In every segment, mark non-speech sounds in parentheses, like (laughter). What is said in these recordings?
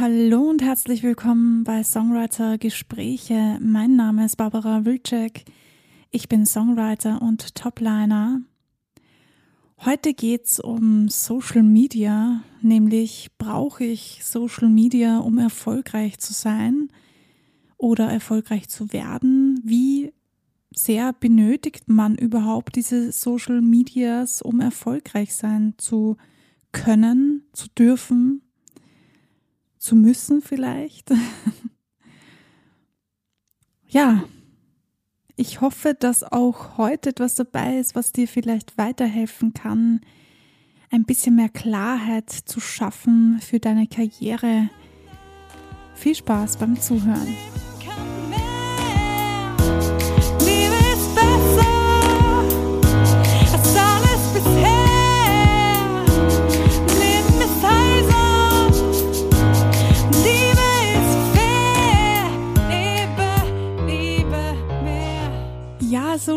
Hallo und herzlich willkommen bei Songwriter Gespräche. Mein Name ist Barbara Wilczek. Ich bin Songwriter und Topliner. Heute geht's um Social Media, nämlich brauche ich Social Media, um erfolgreich zu sein oder erfolgreich zu werden? Wie sehr benötigt man überhaupt diese Social Medias, um erfolgreich sein zu können, zu dürfen, zu müssen vielleicht? (laughs) ja, ich hoffe, dass auch heute etwas dabei ist, was dir vielleicht weiterhelfen kann, ein bisschen mehr Klarheit zu schaffen für deine Karriere. Viel Spaß beim Zuhören.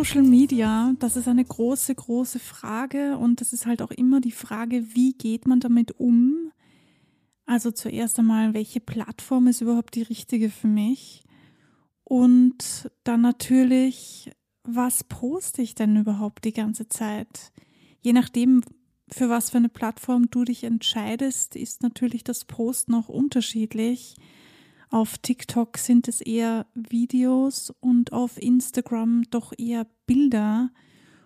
Social Media, das ist eine große, große Frage und das ist halt auch immer die Frage, wie geht man damit um? Also zuerst einmal, welche Plattform ist überhaupt die richtige für mich? Und dann natürlich, was poste ich denn überhaupt die ganze Zeit? Je nachdem, für was für eine Plattform du dich entscheidest, ist natürlich das Post noch unterschiedlich. Auf TikTok sind es eher Videos und auf Instagram doch eher Bilder,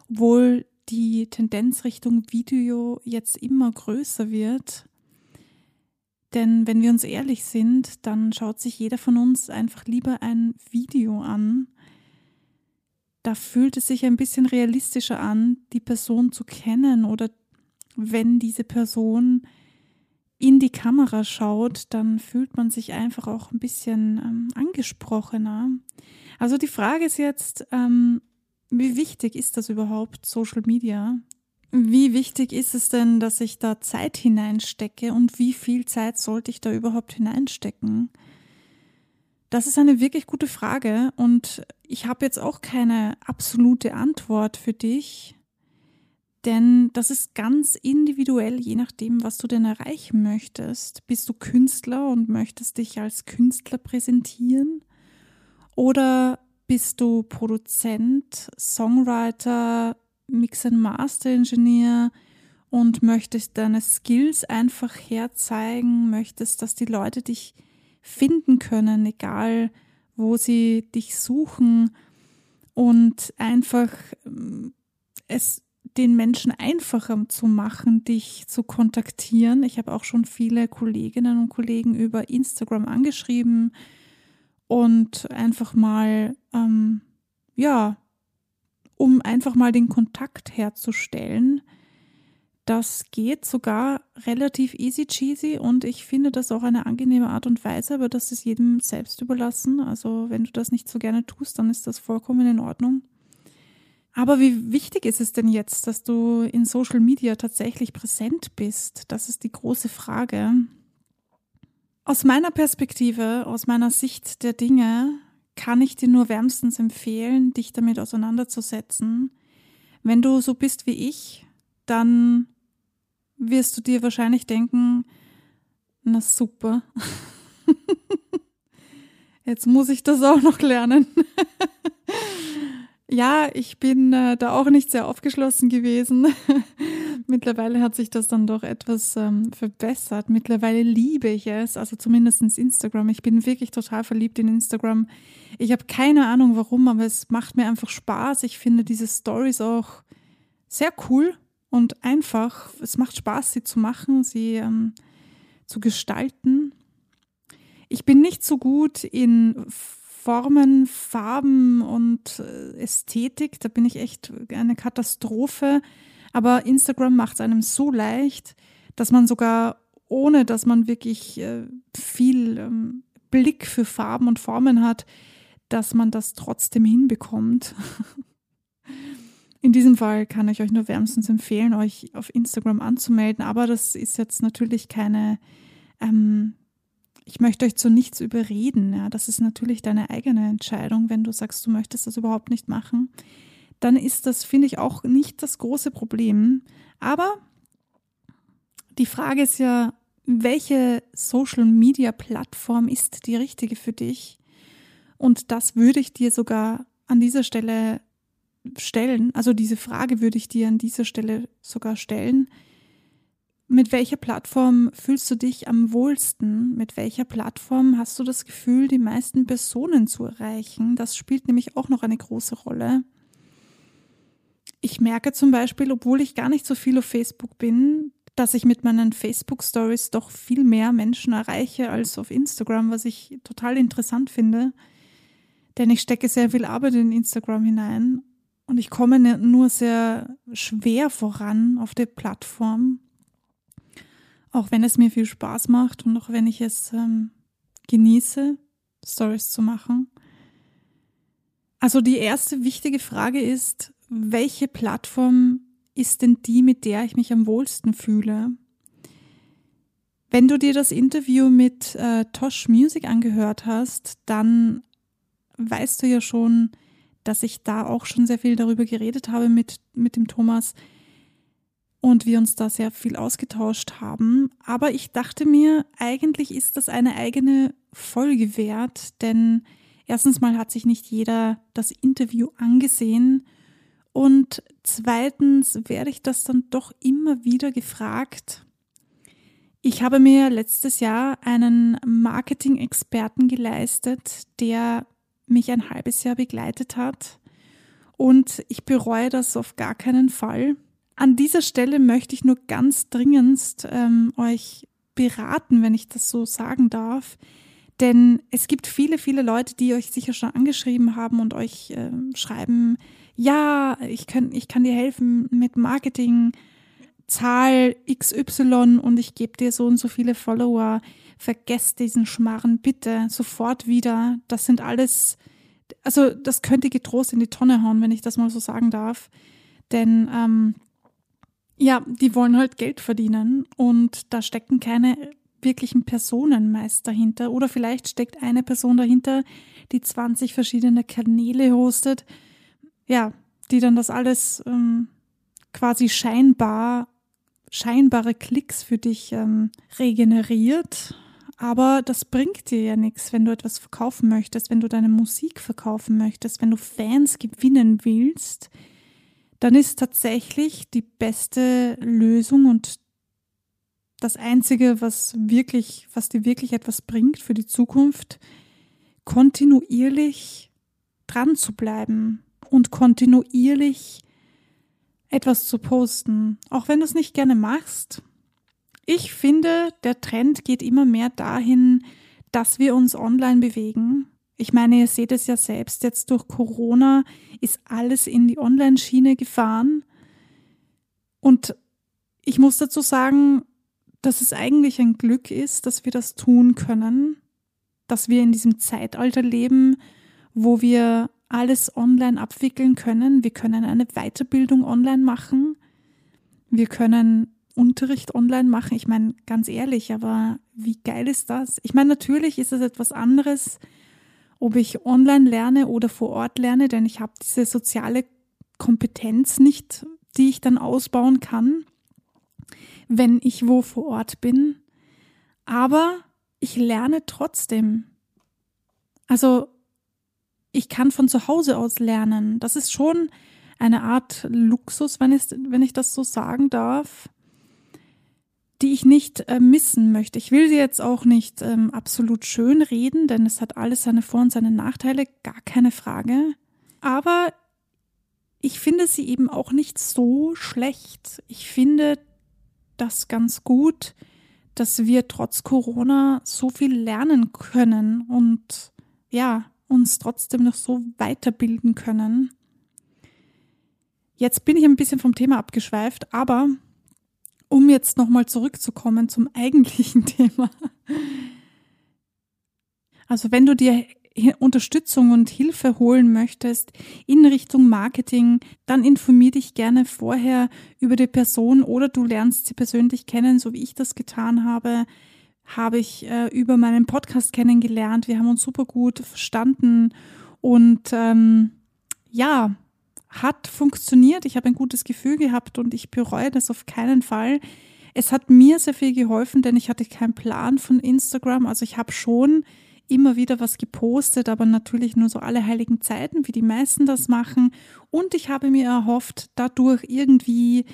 obwohl die Tendenz Richtung Video jetzt immer größer wird. Denn wenn wir uns ehrlich sind, dann schaut sich jeder von uns einfach lieber ein Video an. Da fühlt es sich ein bisschen realistischer an, die Person zu kennen oder wenn diese Person in die Kamera schaut, dann fühlt man sich einfach auch ein bisschen ähm, angesprochener. Also die Frage ist jetzt, ähm, wie wichtig ist das überhaupt, Social Media? Wie wichtig ist es denn, dass ich da Zeit hineinstecke und wie viel Zeit sollte ich da überhaupt hineinstecken? Das ist eine wirklich gute Frage und ich habe jetzt auch keine absolute Antwort für dich. Denn das ist ganz individuell, je nachdem, was du denn erreichen möchtest. Bist du Künstler und möchtest dich als Künstler präsentieren? Oder bist du Produzent, Songwriter, Mix and Master Engineer und möchtest deine Skills einfach herzeigen, möchtest, dass die Leute dich finden können, egal wo sie dich suchen und einfach ähm, es den Menschen einfacher zu machen, dich zu kontaktieren. Ich habe auch schon viele Kolleginnen und Kollegen über Instagram angeschrieben und einfach mal, ähm, ja, um einfach mal den Kontakt herzustellen. Das geht sogar relativ easy cheesy und ich finde das auch eine angenehme Art und Weise, aber das ist jedem selbst überlassen. Also wenn du das nicht so gerne tust, dann ist das vollkommen in Ordnung. Aber wie wichtig ist es denn jetzt, dass du in Social Media tatsächlich präsent bist? Das ist die große Frage. Aus meiner Perspektive, aus meiner Sicht der Dinge, kann ich dir nur wärmstens empfehlen, dich damit auseinanderzusetzen. Wenn du so bist wie ich, dann wirst du dir wahrscheinlich denken, na super. (laughs) Jetzt muss ich das auch noch lernen. (laughs) Ja, ich bin äh, da auch nicht sehr aufgeschlossen gewesen. (laughs) Mittlerweile hat sich das dann doch etwas ähm, verbessert. Mittlerweile liebe ich es, also zumindest Instagram. Ich bin wirklich total verliebt in Instagram. Ich habe keine Ahnung warum, aber es macht mir einfach Spaß. Ich finde diese Stories auch sehr cool und einfach. Es macht Spaß, sie zu machen, sie ähm, zu gestalten. Ich bin nicht so gut in Formen, Farben und äh, Ästhetik, da bin ich echt eine Katastrophe. Aber Instagram macht es einem so leicht, dass man sogar ohne, dass man wirklich äh, viel ähm, Blick für Farben und Formen hat, dass man das trotzdem hinbekommt. In diesem Fall kann ich euch nur wärmstens empfehlen, euch auf Instagram anzumelden. Aber das ist jetzt natürlich keine ähm, ich möchte euch zu nichts überreden. Ja, das ist natürlich deine eigene Entscheidung. Wenn du sagst, du möchtest das überhaupt nicht machen, dann ist das, finde ich, auch nicht das große Problem. Aber die Frage ist ja, welche Social-Media-Plattform ist die richtige für dich? Und das würde ich dir sogar an dieser Stelle stellen. Also diese Frage würde ich dir an dieser Stelle sogar stellen. Mit welcher Plattform fühlst du dich am wohlsten? Mit welcher Plattform hast du das Gefühl, die meisten Personen zu erreichen? Das spielt nämlich auch noch eine große Rolle. Ich merke zum Beispiel, obwohl ich gar nicht so viel auf Facebook bin, dass ich mit meinen Facebook-Stories doch viel mehr Menschen erreiche als auf Instagram, was ich total interessant finde. Denn ich stecke sehr viel Arbeit in Instagram hinein und ich komme nur sehr schwer voran auf der Plattform. Auch wenn es mir viel Spaß macht und auch wenn ich es ähm, genieße, Stories zu machen. Also die erste wichtige Frage ist, welche Plattform ist denn die, mit der ich mich am wohlsten fühle? Wenn du dir das Interview mit äh, Tosh Music angehört hast, dann weißt du ja schon, dass ich da auch schon sehr viel darüber geredet habe mit, mit dem Thomas und wir uns da sehr viel ausgetauscht haben. Aber ich dachte mir, eigentlich ist das eine eigene Folge wert, denn erstens mal hat sich nicht jeder das Interview angesehen und zweitens werde ich das dann doch immer wieder gefragt. Ich habe mir letztes Jahr einen Marketing-Experten geleistet, der mich ein halbes Jahr begleitet hat. Und ich bereue das auf gar keinen Fall. An dieser Stelle möchte ich nur ganz dringendst ähm, euch beraten, wenn ich das so sagen darf. Denn es gibt viele, viele Leute, die euch sicher schon angeschrieben haben und euch äh, schreiben, ja, ich kann, ich kann dir helfen mit Marketing, Zahl XY und ich gebe dir so und so viele Follower. Vergesst diesen Schmarren bitte sofort wieder. Das sind alles, also das könnte getrost in die Tonne hauen, wenn ich das mal so sagen darf. Denn ähm, ja, die wollen halt Geld verdienen und da stecken keine wirklichen Personen meist dahinter. Oder vielleicht steckt eine Person dahinter, die 20 verschiedene Kanäle hostet ja, die dann das alles ähm, quasi scheinbar, scheinbare Klicks für dich ähm, regeneriert. Aber das bringt dir ja nichts, wenn du etwas verkaufen möchtest, wenn du deine Musik verkaufen möchtest, wenn du Fans gewinnen willst, dann ist tatsächlich die beste Lösung und das einzige, was wirklich, was dir wirklich etwas bringt für die Zukunft, kontinuierlich dran zu bleiben, und kontinuierlich etwas zu posten, auch wenn du es nicht gerne machst. Ich finde, der Trend geht immer mehr dahin, dass wir uns online bewegen. Ich meine, ihr seht es ja selbst, jetzt durch Corona ist alles in die Online-Schiene gefahren. Und ich muss dazu sagen, dass es eigentlich ein Glück ist, dass wir das tun können, dass wir in diesem Zeitalter leben, wo wir alles online abwickeln können. Wir können eine Weiterbildung online machen. Wir können Unterricht online machen. Ich meine, ganz ehrlich, aber wie geil ist das? Ich meine, natürlich ist es etwas anderes, ob ich online lerne oder vor Ort lerne, denn ich habe diese soziale Kompetenz nicht, die ich dann ausbauen kann, wenn ich wo vor Ort bin. Aber ich lerne trotzdem. Also ich kann von zu Hause aus lernen. Das ist schon eine Art Luxus, wenn ich, wenn ich das so sagen darf, die ich nicht äh, missen möchte. Ich will sie jetzt auch nicht ähm, absolut schön reden, denn es hat alles seine Vor- und seine Nachteile, gar keine Frage. Aber ich finde sie eben auch nicht so schlecht. Ich finde das ganz gut, dass wir trotz Corona so viel lernen können und ja, uns trotzdem noch so weiterbilden können. Jetzt bin ich ein bisschen vom Thema abgeschweift, aber um jetzt nochmal zurückzukommen zum eigentlichen (laughs) Thema. Also wenn du dir Unterstützung und Hilfe holen möchtest in Richtung Marketing, dann informier dich gerne vorher über die Person oder du lernst sie persönlich kennen, so wie ich das getan habe habe ich äh, über meinen Podcast kennengelernt. Wir haben uns super gut verstanden und ähm, ja, hat funktioniert. Ich habe ein gutes Gefühl gehabt und ich bereue das auf keinen Fall. Es hat mir sehr viel geholfen, denn ich hatte keinen Plan von Instagram. Also ich habe schon immer wieder was gepostet, aber natürlich nur so alle heiligen Zeiten, wie die meisten das machen. Und ich habe mir erhofft, dadurch irgendwie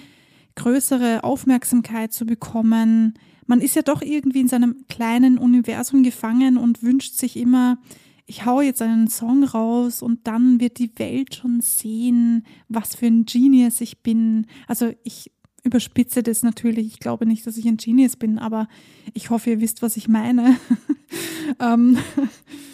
größere Aufmerksamkeit zu bekommen. Man ist ja doch irgendwie in seinem kleinen Universum gefangen und wünscht sich immer, ich hau jetzt einen Song raus und dann wird die Welt schon sehen, was für ein Genius ich bin. Also ich überspitze das natürlich. Ich glaube nicht, dass ich ein Genius bin, aber ich hoffe, ihr wisst, was ich meine. (laughs) ähm,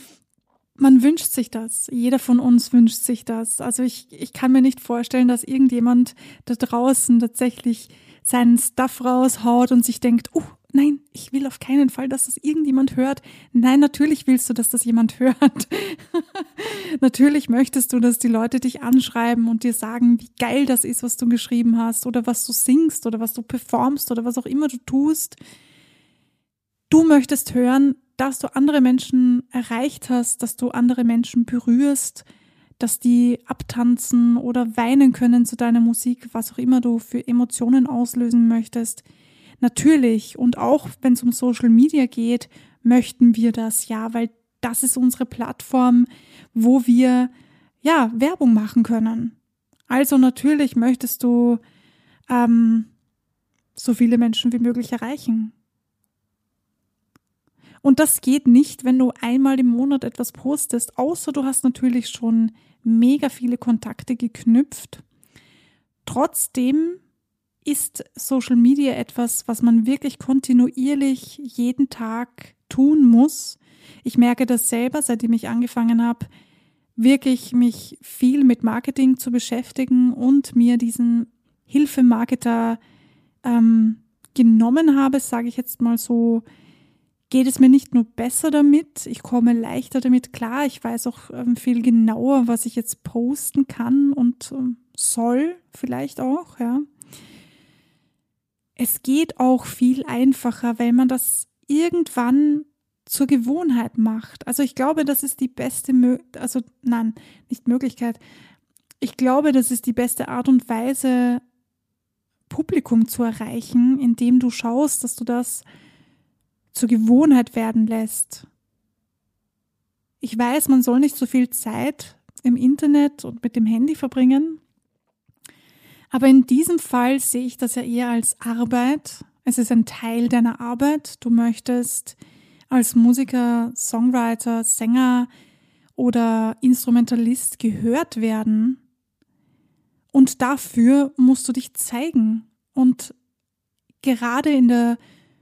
(laughs) man wünscht sich das. Jeder von uns wünscht sich das. Also ich, ich kann mir nicht vorstellen, dass irgendjemand da draußen tatsächlich seinen Stuff raushaut und sich denkt, oh, nein, ich will auf keinen Fall, dass das irgendjemand hört. Nein, natürlich willst du, dass das jemand hört. (laughs) natürlich möchtest du, dass die Leute dich anschreiben und dir sagen, wie geil das ist, was du geschrieben hast oder was du singst oder was du performst oder was auch immer du tust. Du möchtest hören, dass du andere Menschen erreicht hast, dass du andere Menschen berührst, dass die abtanzen oder weinen können zu deiner Musik, was auch immer du für Emotionen auslösen möchtest. Natürlich, und auch wenn es um Social Media geht, möchten wir das ja, weil das ist unsere Plattform, wo wir ja Werbung machen können. Also natürlich möchtest du ähm, so viele Menschen wie möglich erreichen. Und das geht nicht, wenn du einmal im Monat etwas postest, außer du hast natürlich schon mega viele Kontakte geknüpft. Trotzdem ist Social Media etwas, was man wirklich kontinuierlich jeden Tag tun muss. Ich merke das selber, seitdem ich angefangen habe, wirklich mich viel mit Marketing zu beschäftigen und mir diesen Hilfemarketer ähm, genommen habe, sage ich jetzt mal so, geht es mir nicht nur besser damit, ich komme leichter damit klar, ich weiß auch ähm, viel genauer, was ich jetzt posten kann und ähm, soll vielleicht auch, ja es geht auch viel einfacher, weil man das irgendwann zur Gewohnheit macht. Also ich glaube, das ist die beste, Mö also nein, nicht Möglichkeit. Ich glaube, das ist die beste Art und Weise, Publikum zu erreichen, indem du schaust, dass du das zur Gewohnheit werden lässt. Ich weiß, man soll nicht so viel Zeit im Internet und mit dem Handy verbringen, aber in diesem Fall sehe ich das ja eher als Arbeit. Es ist ein Teil deiner Arbeit. Du möchtest als Musiker, Songwriter, Sänger oder Instrumentalist gehört werden. Und dafür musst du dich zeigen. Und gerade in der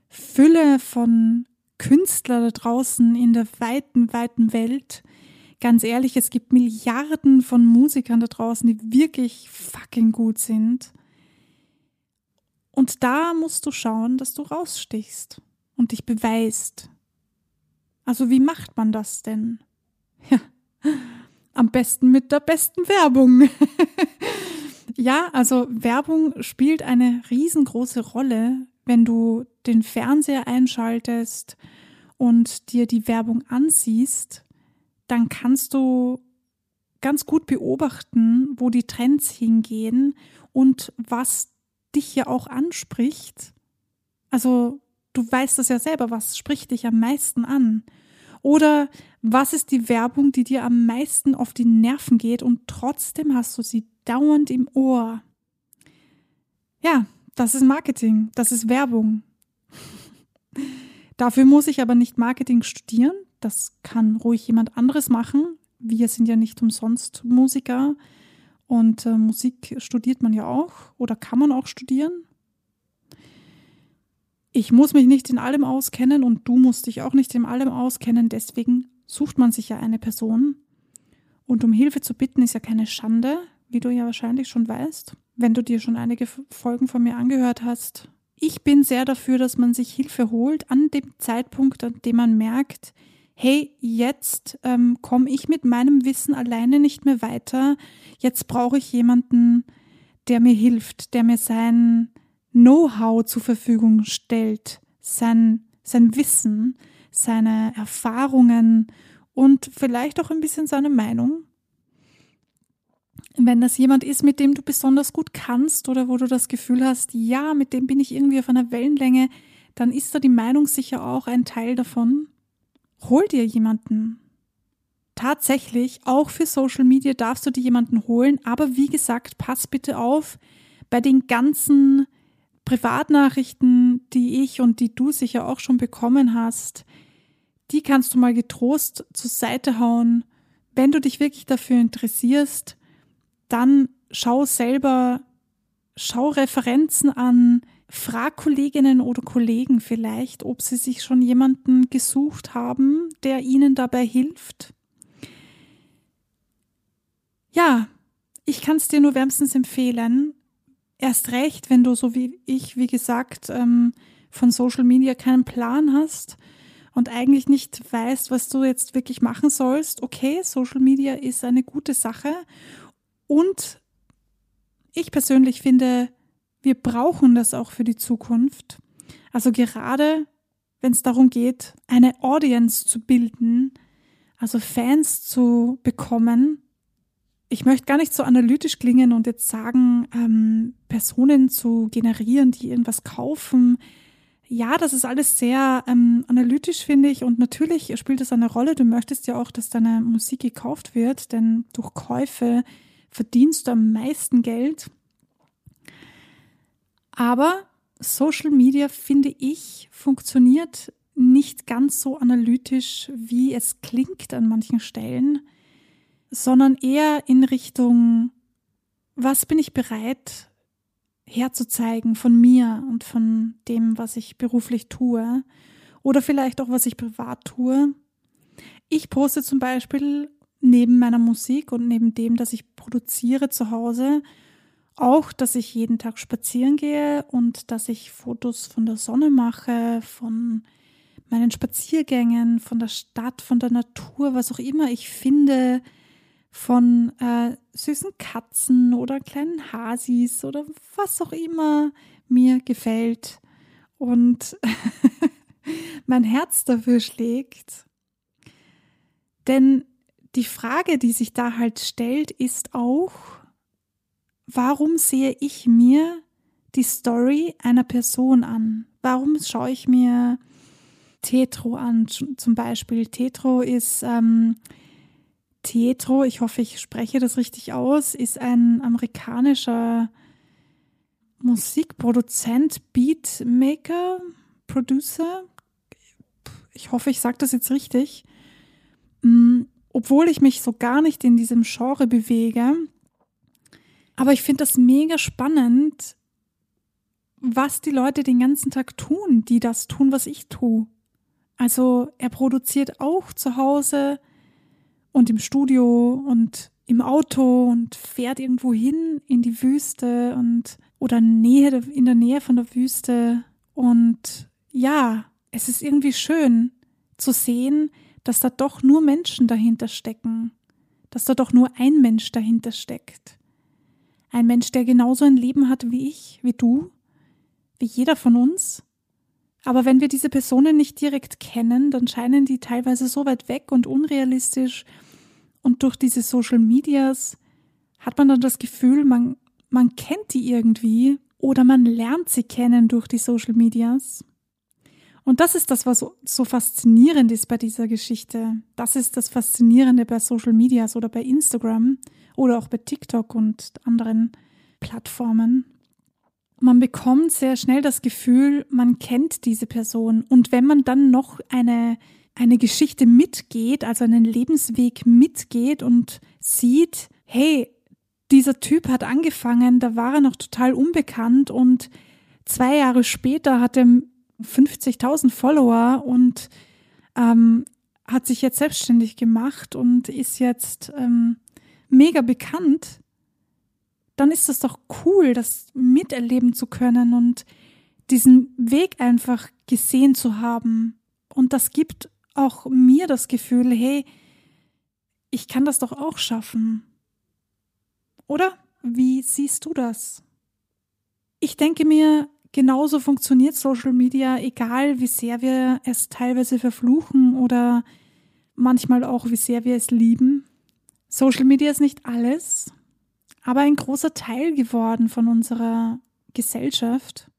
Fülle von Künstlern da draußen in der weiten, weiten Welt ganz ehrlich, es gibt Milliarden von Musikern da draußen, die wirklich fucking gut sind. Und da musst du schauen, dass du rausstichst und dich beweist. Also wie macht man das denn? (laughs) Ja, am besten mit der besten Werbung. (laughs) ja, also Werbung spielt eine riesengroße Rolle, wenn du den Fernseher einschaltest und dir die Werbung ansiehst dann kannst du ganz gut beobachten, wo die Trends hingehen und was dich ja auch anspricht. Also du weißt das ja selber, was spricht dich am meisten an? Oder was ist die Werbung, die dir am meisten auf die Nerven geht und trotzdem hast du sie dauernd im Ohr? Ja, das ist Marketing, das ist Werbung. (laughs) Dafür muss ich aber nicht Marketing studieren, das kann ruhig jemand anderes machen. Wir sind ja nicht umsonst Musiker und äh, Musik studiert man ja auch oder kann man auch studieren. Ich muss mich nicht in allem auskennen und du musst dich auch nicht in allem auskennen. Deswegen sucht man sich ja eine Person. Und um Hilfe zu bitten ist ja keine Schande, wie du ja wahrscheinlich schon weißt, wenn du dir schon einige Folgen von mir angehört hast. Ich bin sehr dafür, dass man sich Hilfe holt an dem Zeitpunkt, an dem man merkt, hey, jetzt ähm, komme ich mit meinem Wissen alleine nicht mehr weiter, jetzt brauche ich jemanden, der mir hilft, der mir sein Know-how zur Verfügung stellt, sein, sein Wissen, seine Erfahrungen und vielleicht auch ein bisschen seine Meinung. wenn das jemand ist, mit dem du besonders gut kannst oder wo du das Gefühl hast, ja, mit dem bin ich irgendwie auf einer Wellenlänge, dann ist da die Meinung sicher auch ein Teil davon. Hol dir jemanden. Tatsächlich, auch für Social Media darfst du dir jemanden holen, aber wie gesagt, pass bitte auf bei den ganzen Privatnachrichten, die ich und die du sicher auch schon bekommen hast. Die kannst du mal getrost zur Seite hauen. Wenn du dich wirklich dafür interessierst, dann schau selber, schau Referenzen an, frag Kolleginnen oder Kollegen vielleicht, ob sie sich schon jemanden gesucht haben, der ihnen dabei hilft. Ja, ich kann es dir nur wärmstens empfehlen. Erst recht, wenn du so wie ich, wie gesagt, ähm, von Social Media keinen Plan hast und eigentlich nicht weißt, was du jetzt wirklich machen sollst. Okay, Social Media ist eine gute Sache und ich persönlich finde, wir brauchen das auch für die Zukunft. Also gerade wenn es darum geht, eine Audience zu bilden, also Fans zu bekommen. Ich möchte gar nicht so analytisch klingen und jetzt sagen, ähm, Personen zu generieren, die irgendwas kaufen. Ja, das ist alles sehr ähm, analytisch, finde ich. Und natürlich spielt das eine Rolle. Du möchtest ja auch, dass deine Musik gekauft wird, denn durch Käufe verdienst du am meisten Geld. Aber Social Media, finde ich, funktioniert nicht ganz so analytisch, wie es klingt an manchen Stellen, sondern eher in Richtung, was bin ich bereit herzuzeigen von mir und von dem, was ich beruflich tue oder vielleicht auch, was ich privat tue. Ich poste zum Beispiel neben meiner Musik und neben dem, dass ich produziere zu Hause, auch, dass ich jeden Tag spazieren gehe und dass ich Fotos von der Sonne mache, von meinen Spaziergängen, von der Stadt, von der Natur, was auch immer ich finde, von äh, süßen Katzen oder kleinen Hasis oder was auch immer mir gefällt und (laughs) mein Herz dafür schlägt. Denn die Frage, die sich da halt stellt, ist auch, warum sehe ich mir die Story einer Person an? Warum schaue ich mir Tetro an, zum Beispiel? Tetro ist ähm, Tetro, ich hoffe, ich spreche das richtig aus, ist ein amerikanischer Musikproduzent, Beatmaker, Producer. Ich hoffe, ich sage das jetzt richtig. Mm, obwohl ich mich so gar nicht in diesem Genre bewege. Aber ich finde das mega spannend, was die Leute den ganzen Tag tun, die das tun, was ich tue. Also er produziert auch zu Hause und im Studio und im Auto und fährt irgendwo hin in die Wüste und oder Nähe in der Nähe von der Wüste und ja, es ist irgendwie schön zu sehen, dass da doch nur Menschen dahinter stecken, dass da doch nur ein Mensch dahinter steckt. Ein Mensch, der genauso ein Leben hat wie ich, wie du, wie jeder von uns. Aber wenn wir diese Personen nicht direkt kennen, dann scheinen die teilweise so weit weg und unrealistisch. Und durch diese Social Medias hat man dann das Gefühl, man, man kennt die irgendwie oder man lernt sie kennen durch die Social Medias. Und das ist das, was so faszinierend ist bei dieser Geschichte. Das ist das Faszinierende bei Social Medias oder bei Instagram oder auch bei TikTok und anderen Plattformen. Man bekommt sehr schnell das Gefühl, man kennt diese Person. Und wenn man dann noch eine, eine Geschichte mitgeht, also einen Lebensweg mitgeht und sieht, hey, dieser Typ hat angefangen, da war er noch total unbekannt und zwei Jahre später hat er 50.000 Follower und ähm, hat sich jetzt selbstständig gemacht und ist jetzt ähm, mega bekannt, dann ist es doch cool, das miterleben zu können und diesen Weg einfach gesehen zu haben. Und das gibt auch mir das Gefühl, hey, ich kann das doch auch schaffen. Oder? Wie siehst du das? Ich denke mir, genauso funktioniert Social Media, egal wie sehr wir es teilweise verfluchen oder manchmal auch wie sehr wir es lieben. Social Media ist nicht alles, aber ein großer Teil geworden von unserer Gesellschaft.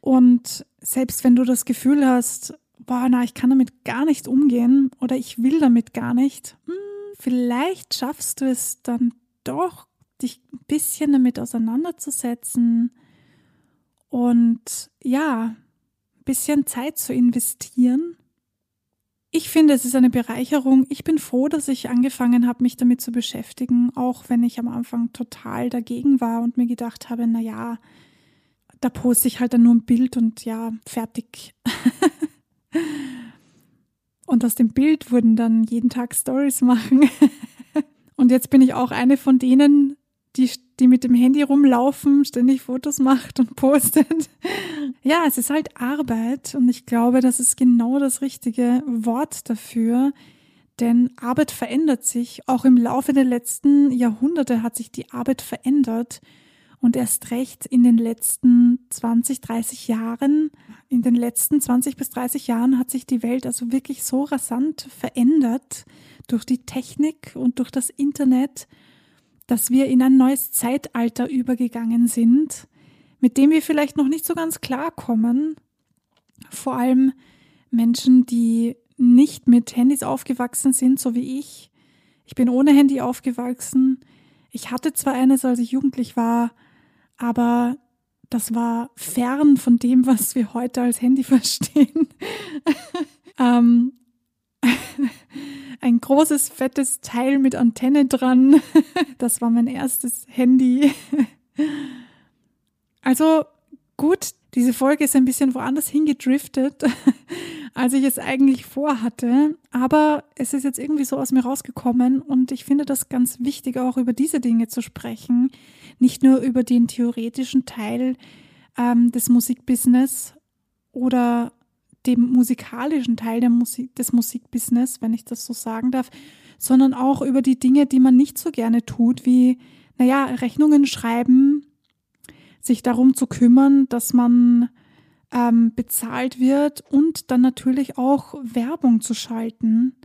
Und selbst wenn du das Gefühl hast, boah, na, ich kann damit gar nicht umgehen oder ich will damit gar nicht, hm, vielleicht schaffst du es dann doch, dich ein bisschen damit auseinanderzusetzen und ja, ein bisschen Zeit zu investieren. Ich finde, es ist eine Bereicherung. Ich bin froh, dass ich angefangen habe, mich damit zu beschäftigen, auch wenn ich am Anfang total dagegen war und mir gedacht habe, na ja, da poste ich halt dann nur ein Bild und ja, fertig. (laughs) und aus dem Bild wurden dann jeden Tag Stories (laughs) machen. und jetzt bin ich auch eine von denen, die, die mit dem Handy rumlaufen, ständig Fotos macht und postet. Ja, es ist halt Arbeit und ich glaube, das ist genau das richtige Wort dafür. Denn Arbeit verändert sich. Auch im Laufe der letzten Jahrhunderte hat sich die Arbeit verändert. Und erst recht in den letzten 20, 30 Jahren, in den letzten 20 bis 30 Jahren hat sich die Welt also wirklich so rasant verändert durch die Technik und durch das Internet dass wir in ein neues Zeitalter übergegangen sind, mit dem wir vielleicht noch nicht so ganz klarkommen. Vor allem Menschen, die nicht mit Handys aufgewachsen sind, so wie ich. Ich bin ohne Handy aufgewachsen. Ich hatte zwar eines, als ich jugendlich war, aber das war fern von dem, was wir heute als Handy (laughs) verstehen. ähm, ein großes, fettes Teil mit Antenne dran. (laughs) Das war mein erstes Handy. (laughs) Also gut, diese Folge ist ein bisschen woanders hingedriftet, (laughs) als ich es eigentlich vorhatte. Aber es ist jetzt irgendwie so aus mir rausgekommen und ich finde das ganz wichtig, auch über diese Dinge zu sprechen. Nicht nur über den theoretischen Teil ähm, des Musikbusiness oder dem musikalischen Teil der Musik, des Musikbusiness, wenn ich das so sagen darf, sondern auch über die Dinge, die man nicht so gerne tut, wie, naja, Rechnungen schreiben, sich darum zu kümmern, dass man ähm, bezahlt wird und dann natürlich auch Werbung zu schalten.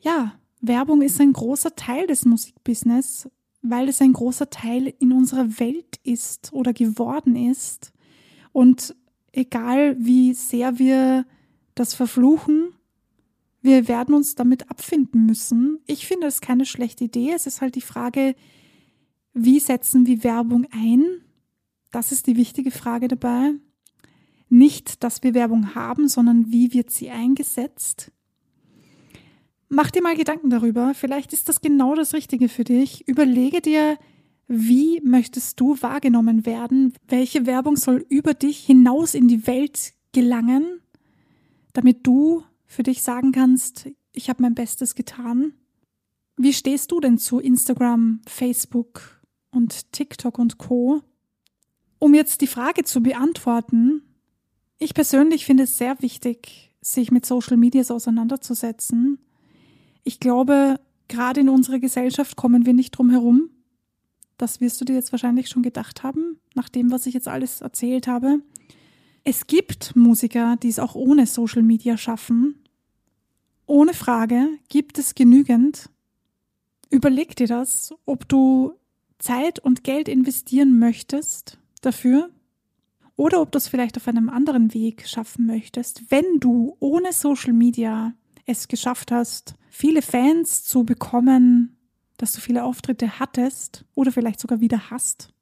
Ja, Werbung ist ein großer Teil des Musikbusiness, weil es ein großer Teil in unserer Welt ist oder geworden ist. Und egal wie sehr wir das Verfluchen, wir werden uns damit abfinden müssen. Ich finde es keine schlechte Idee. Es ist halt die Frage, wie setzen wir Werbung ein? Das ist die wichtige Frage dabei. Nicht, dass wir Werbung haben, sondern wie wird sie eingesetzt? Mach dir mal Gedanken darüber. Vielleicht ist das genau das Richtige für dich. Überlege dir, wie möchtest du wahrgenommen werden? Welche Werbung soll über dich hinaus in die Welt gelangen? Damit du für dich sagen kannst, ich habe mein Bestes getan. Wie stehst du denn zu Instagram, Facebook und TikTok und Co? Um jetzt die Frage zu beantworten, ich persönlich finde es sehr wichtig, sich mit Social Medias auseinanderzusetzen. Ich glaube, gerade in unserer Gesellschaft kommen wir nicht drum herum. Das wirst du dir jetzt wahrscheinlich schon gedacht haben, nach dem, was ich jetzt alles erzählt habe. Es gibt Musiker, die es auch ohne Social Media schaffen. Ohne Frage gibt es genügend. Überleg dir das, ob du Zeit und Geld investieren möchtest dafür oder ob du es vielleicht auf einem anderen Weg schaffen möchtest, wenn du ohne Social Media es geschafft hast, viele Fans zu bekommen, dass du viele Auftritte hattest oder vielleicht sogar wieder hast.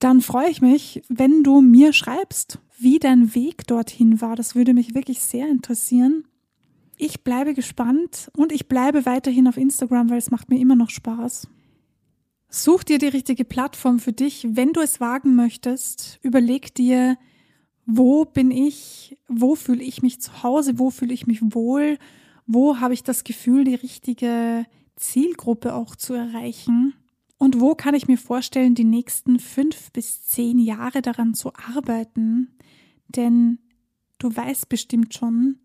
Dann freue ich mich, wenn du mir schreibst, wie dein Weg dorthin war. Das würde mich wirklich sehr interessieren. Ich bleibe gespannt und ich bleibe weiterhin auf Instagram, weil es macht mir immer noch Spaß. Such dir die richtige Plattform für dich, wenn du es wagen möchtest. Überleg dir, wo bin ich, wo fühle ich mich zu Hause, wo fühle ich mich wohl, wo habe ich das Gefühl, die richtige Zielgruppe auch zu erreichen. Und wo kann ich mir vorstellen, die nächsten fünf bis zehn Jahre daran zu arbeiten? Denn du weißt bestimmt schon,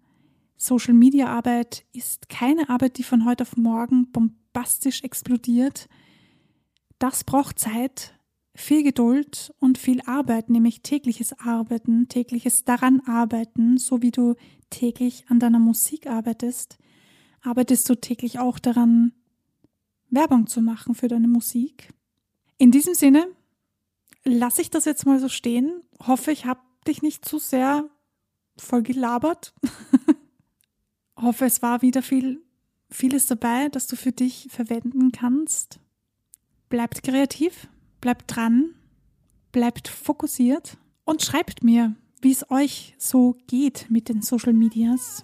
Social Media Arbeit ist keine Arbeit, die von heute auf morgen bombastisch explodiert. Das braucht Zeit, viel Geduld und viel Arbeit, nämlich tägliches Arbeiten, tägliches daran arbeiten, so wie du täglich an deiner Musik arbeitest, arbeitest du täglich auch daran, Werbung zu machen für deine Musik. In diesem Sinne lasse ich das jetzt mal so stehen. Hoffe, ich habe dich nicht zu sehr voll gelabert. (laughs) Hoffe, es war wieder viel, vieles dabei, das du für dich verwenden kannst. Bleibt kreativ, bleibt dran, bleibt fokussiert und schreibt mir, wie es euch so geht mit den Social Medias.